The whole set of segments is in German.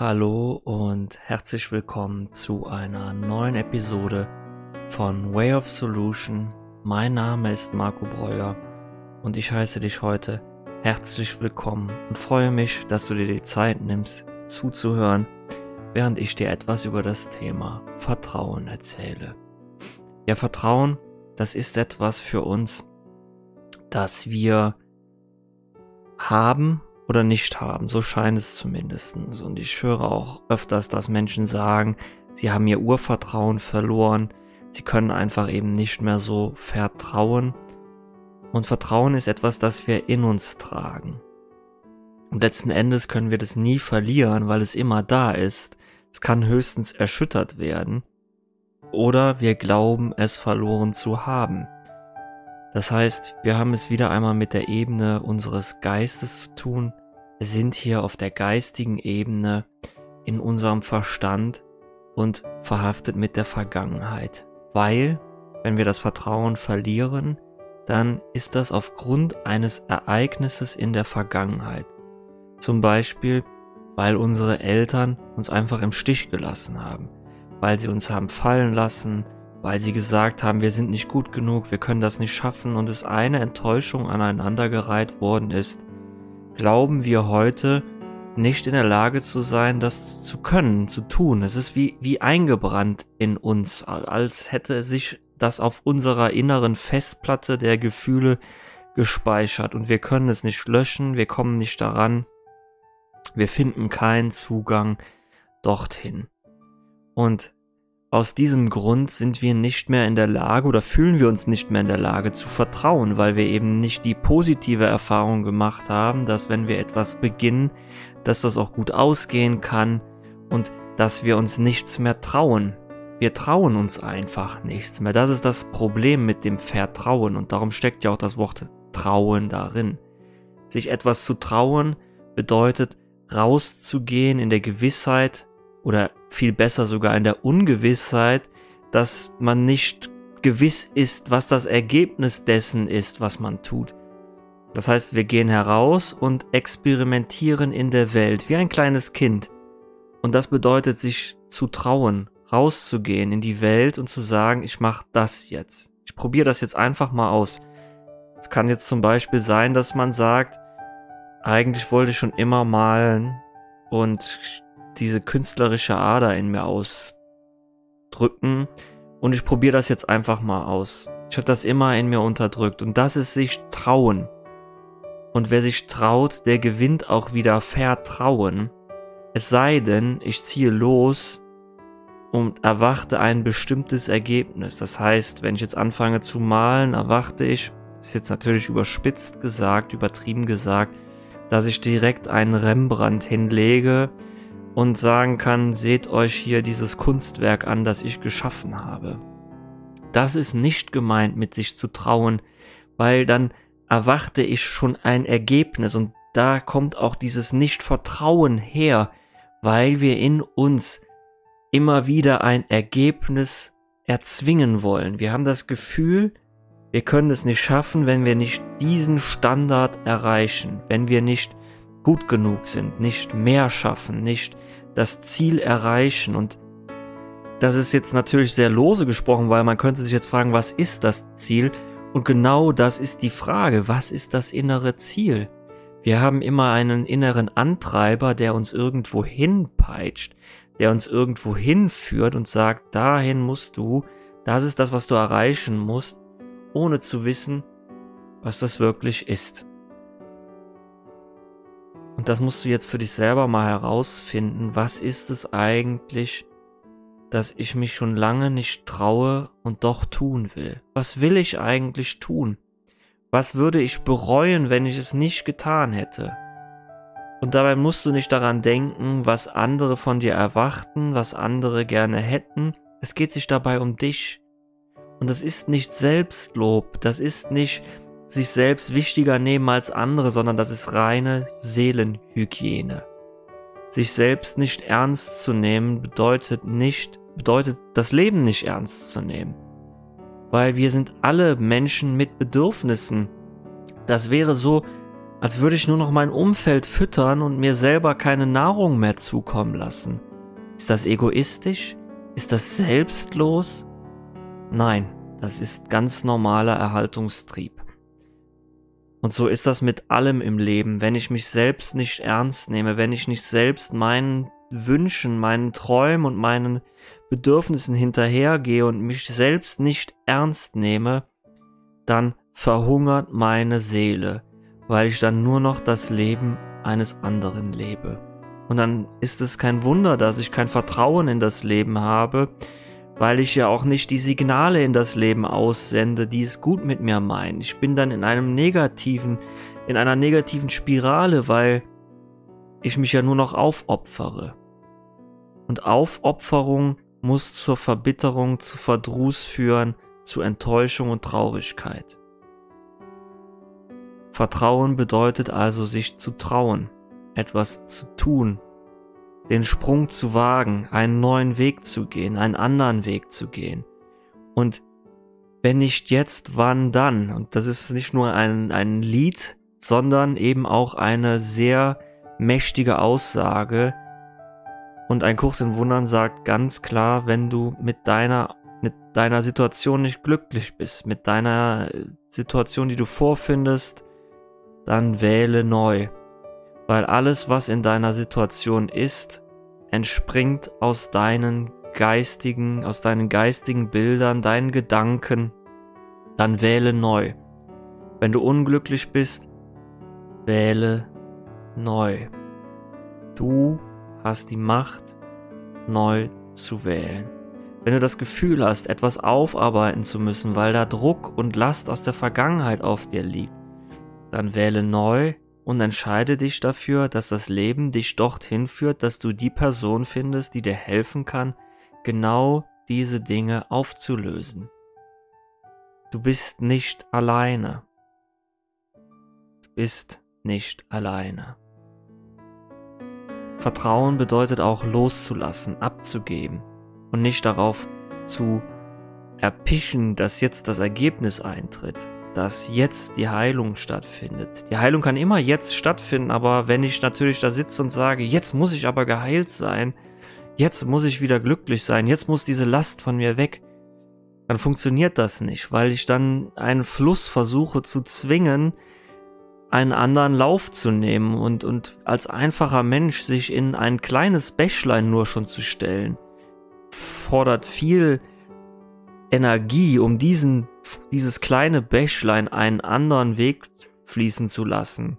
Hallo und herzlich willkommen zu einer neuen Episode von Way of Solution. Mein Name ist Marco Breuer und ich heiße dich heute herzlich willkommen und freue mich, dass du dir die Zeit nimmst, zuzuhören, während ich dir etwas über das Thema Vertrauen erzähle. Ja, Vertrauen, das ist etwas für uns, das wir haben oder nicht haben. So scheint es zumindest. Und ich höre auch öfters, dass Menschen sagen, sie haben ihr Urvertrauen verloren. Sie können einfach eben nicht mehr so vertrauen. Und Vertrauen ist etwas, das wir in uns tragen. Und letzten Endes können wir das nie verlieren, weil es immer da ist. Es kann höchstens erschüttert werden. Oder wir glauben, es verloren zu haben. Das heißt, wir haben es wieder einmal mit der Ebene unseres Geistes zu tun. Wir sind hier auf der geistigen Ebene in unserem Verstand und verhaftet mit der Vergangenheit. Weil, wenn wir das Vertrauen verlieren, dann ist das aufgrund eines Ereignisses in der Vergangenheit. Zum Beispiel, weil unsere Eltern uns einfach im Stich gelassen haben, weil sie uns haben fallen lassen, weil sie gesagt haben, wir sind nicht gut genug, wir können das nicht schaffen und es eine Enttäuschung aneinandergereiht worden ist, glauben wir heute nicht in der Lage zu sein, das zu können, zu tun. Es ist wie, wie eingebrannt in uns, als hätte sich das auf unserer inneren Festplatte der Gefühle gespeichert und wir können es nicht löschen, wir kommen nicht daran, wir finden keinen Zugang dorthin. Und aus diesem Grund sind wir nicht mehr in der Lage oder fühlen wir uns nicht mehr in der Lage zu vertrauen, weil wir eben nicht die positive Erfahrung gemacht haben, dass wenn wir etwas beginnen, dass das auch gut ausgehen kann und dass wir uns nichts mehr trauen. Wir trauen uns einfach nichts mehr. Das ist das Problem mit dem Vertrauen und darum steckt ja auch das Wort Trauen darin. Sich etwas zu trauen bedeutet rauszugehen in der Gewissheit, oder viel besser sogar in der Ungewissheit, dass man nicht gewiss ist, was das Ergebnis dessen ist, was man tut. Das heißt, wir gehen heraus und experimentieren in der Welt wie ein kleines Kind. Und das bedeutet, sich zu trauen, rauszugehen in die Welt und zu sagen, ich mache das jetzt. Ich probiere das jetzt einfach mal aus. Es kann jetzt zum Beispiel sein, dass man sagt, eigentlich wollte ich schon immer malen und diese künstlerische Ader in mir ausdrücken und ich probiere das jetzt einfach mal aus. Ich habe das immer in mir unterdrückt und das ist sich trauen. Und wer sich traut, der gewinnt auch wieder Vertrauen. Es sei denn, ich ziehe los und erwarte ein bestimmtes Ergebnis. Das heißt, wenn ich jetzt anfange zu malen, erwarte ich, ist jetzt natürlich überspitzt gesagt, übertrieben gesagt, dass ich direkt einen Rembrandt hinlege, und sagen kann, seht euch hier dieses Kunstwerk an, das ich geschaffen habe. Das ist nicht gemeint, mit sich zu trauen, weil dann erwarte ich schon ein Ergebnis und da kommt auch dieses Nicht-Vertrauen her, weil wir in uns immer wieder ein Ergebnis erzwingen wollen. Wir haben das Gefühl, wir können es nicht schaffen, wenn wir nicht diesen Standard erreichen, wenn wir nicht gut genug sind, nicht mehr schaffen, nicht das Ziel erreichen. Und das ist jetzt natürlich sehr lose gesprochen, weil man könnte sich jetzt fragen, was ist das Ziel? Und genau das ist die Frage, was ist das innere Ziel? Wir haben immer einen inneren Antreiber, der uns irgendwo hinpeitscht, der uns irgendwo hinführt und sagt, dahin musst du, das ist das, was du erreichen musst, ohne zu wissen, was das wirklich ist. Und das musst du jetzt für dich selber mal herausfinden. Was ist es eigentlich, dass ich mich schon lange nicht traue und doch tun will? Was will ich eigentlich tun? Was würde ich bereuen, wenn ich es nicht getan hätte? Und dabei musst du nicht daran denken, was andere von dir erwarten, was andere gerne hätten. Es geht sich dabei um dich. Und das ist nicht Selbstlob, das ist nicht sich selbst wichtiger nehmen als andere, sondern das ist reine Seelenhygiene. Sich selbst nicht ernst zu nehmen bedeutet nicht, bedeutet das Leben nicht ernst zu nehmen. Weil wir sind alle Menschen mit Bedürfnissen. Das wäre so, als würde ich nur noch mein Umfeld füttern und mir selber keine Nahrung mehr zukommen lassen. Ist das egoistisch? Ist das selbstlos? Nein, das ist ganz normaler Erhaltungstrieb. Und so ist das mit allem im Leben. Wenn ich mich selbst nicht ernst nehme, wenn ich nicht selbst meinen Wünschen, meinen Träumen und meinen Bedürfnissen hinterhergehe und mich selbst nicht ernst nehme, dann verhungert meine Seele, weil ich dann nur noch das Leben eines anderen lebe. Und dann ist es kein Wunder, dass ich kein Vertrauen in das Leben habe, weil ich ja auch nicht die Signale in das Leben aussende, die es gut mit mir meinen. Ich bin dann in einem negativen, in einer negativen Spirale, weil ich mich ja nur noch aufopfere. Und Aufopferung muss zur Verbitterung, zu Verdruss führen, zu Enttäuschung und Traurigkeit. Vertrauen bedeutet also sich zu trauen, etwas zu tun, den Sprung zu wagen, einen neuen Weg zu gehen, einen anderen Weg zu gehen. Und wenn nicht jetzt, wann dann? Und das ist nicht nur ein, ein Lied, sondern eben auch eine sehr mächtige Aussage. Und ein Kurs in Wundern sagt ganz klar, wenn du mit deiner, mit deiner Situation nicht glücklich bist, mit deiner Situation, die du vorfindest, dann wähle neu weil alles, was in deiner Situation ist, entspringt aus deinen geistigen, aus deinen geistigen Bildern, deinen Gedanken, dann wähle neu. Wenn du unglücklich bist, wähle neu. Du hast die Macht, neu zu wählen. Wenn du das Gefühl hast, etwas aufarbeiten zu müssen, weil da Druck und Last aus der Vergangenheit auf dir liegt, dann wähle neu und entscheide dich dafür, dass das Leben dich dorthin führt, dass du die Person findest, die dir helfen kann, genau diese Dinge aufzulösen. Du bist nicht alleine. Du bist nicht alleine. Vertrauen bedeutet auch loszulassen, abzugeben und nicht darauf zu erpischen, dass jetzt das Ergebnis eintritt dass jetzt die Heilung stattfindet. Die Heilung kann immer jetzt stattfinden, aber wenn ich natürlich da sitze und sage, jetzt muss ich aber geheilt sein, jetzt muss ich wieder glücklich sein, jetzt muss diese Last von mir weg, dann funktioniert das nicht, weil ich dann einen Fluss versuche zu zwingen, einen anderen Lauf zu nehmen und, und als einfacher Mensch sich in ein kleines Bächlein nur schon zu stellen, fordert viel Energie, um diesen, dieses kleine Bächlein einen anderen Weg fließen zu lassen.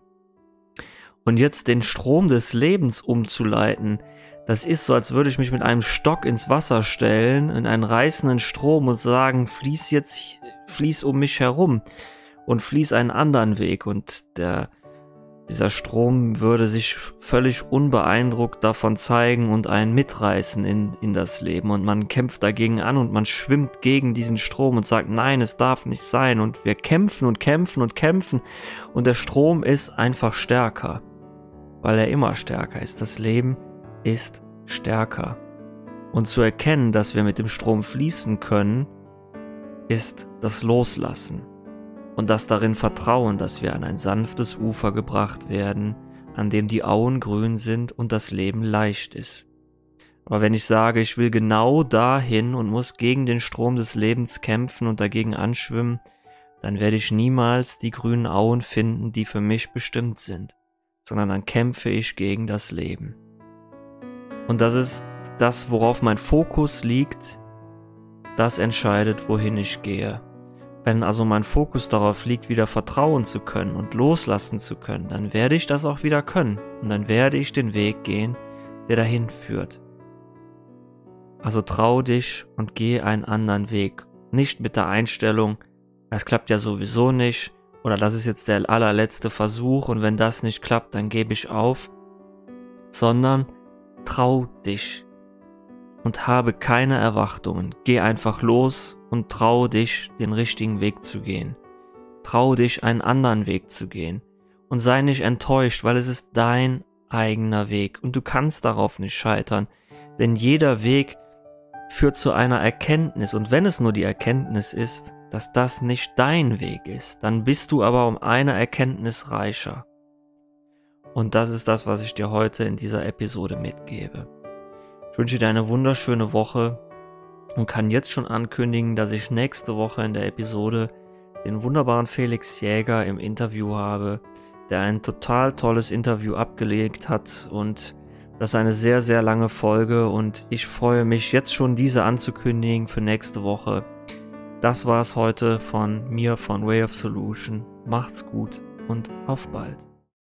Und jetzt den Strom des Lebens umzuleiten, das ist so, als würde ich mich mit einem Stock ins Wasser stellen, in einen reißenden Strom und sagen, fließ jetzt, fließ um mich herum und fließ einen anderen Weg. Und der, dieser Strom würde sich völlig unbeeindruckt davon zeigen und einen mitreißen in, in das Leben. Und man kämpft dagegen an und man schwimmt gegen diesen Strom und sagt, nein, es darf nicht sein. Und wir kämpfen und kämpfen und kämpfen. Und der Strom ist einfach stärker, weil er immer stärker ist. Das Leben ist stärker. Und zu erkennen, dass wir mit dem Strom fließen können, ist das Loslassen und das darin Vertrauen, dass wir an ein sanftes Ufer gebracht werden, an dem die Auen grün sind und das Leben leicht ist. Aber wenn ich sage, ich will genau dahin und muss gegen den Strom des Lebens kämpfen und dagegen anschwimmen, dann werde ich niemals die grünen Auen finden, die für mich bestimmt sind, sondern dann kämpfe ich gegen das Leben. Und das ist das, worauf mein Fokus liegt, das entscheidet, wohin ich gehe. Wenn also mein Fokus darauf liegt, wieder vertrauen zu können und loslassen zu können, dann werde ich das auch wieder können und dann werde ich den Weg gehen, der dahin führt. Also trau dich und geh einen anderen Weg. Nicht mit der Einstellung, es klappt ja sowieso nicht oder das ist jetzt der allerletzte Versuch und wenn das nicht klappt, dann gebe ich auf, sondern trau dich und habe keine Erwartungen. Geh einfach los und trau dich, den richtigen Weg zu gehen. Trau dich, einen anderen Weg zu gehen. Und sei nicht enttäuscht, weil es ist dein eigener Weg und du kannst darauf nicht scheitern. Denn jeder Weg führt zu einer Erkenntnis und wenn es nur die Erkenntnis ist, dass das nicht dein Weg ist, dann bist du aber um eine Erkenntnis reicher. Und das ist das, was ich dir heute in dieser Episode mitgebe. Ich wünsche dir eine wunderschöne Woche und kann jetzt schon ankündigen, dass ich nächste Woche in der Episode den wunderbaren Felix Jäger im Interview habe, der ein total tolles Interview abgelegt hat und das ist eine sehr, sehr lange Folge und ich freue mich jetzt schon diese anzukündigen für nächste Woche. Das war's heute von mir von Way of Solution. Macht's gut und auf bald.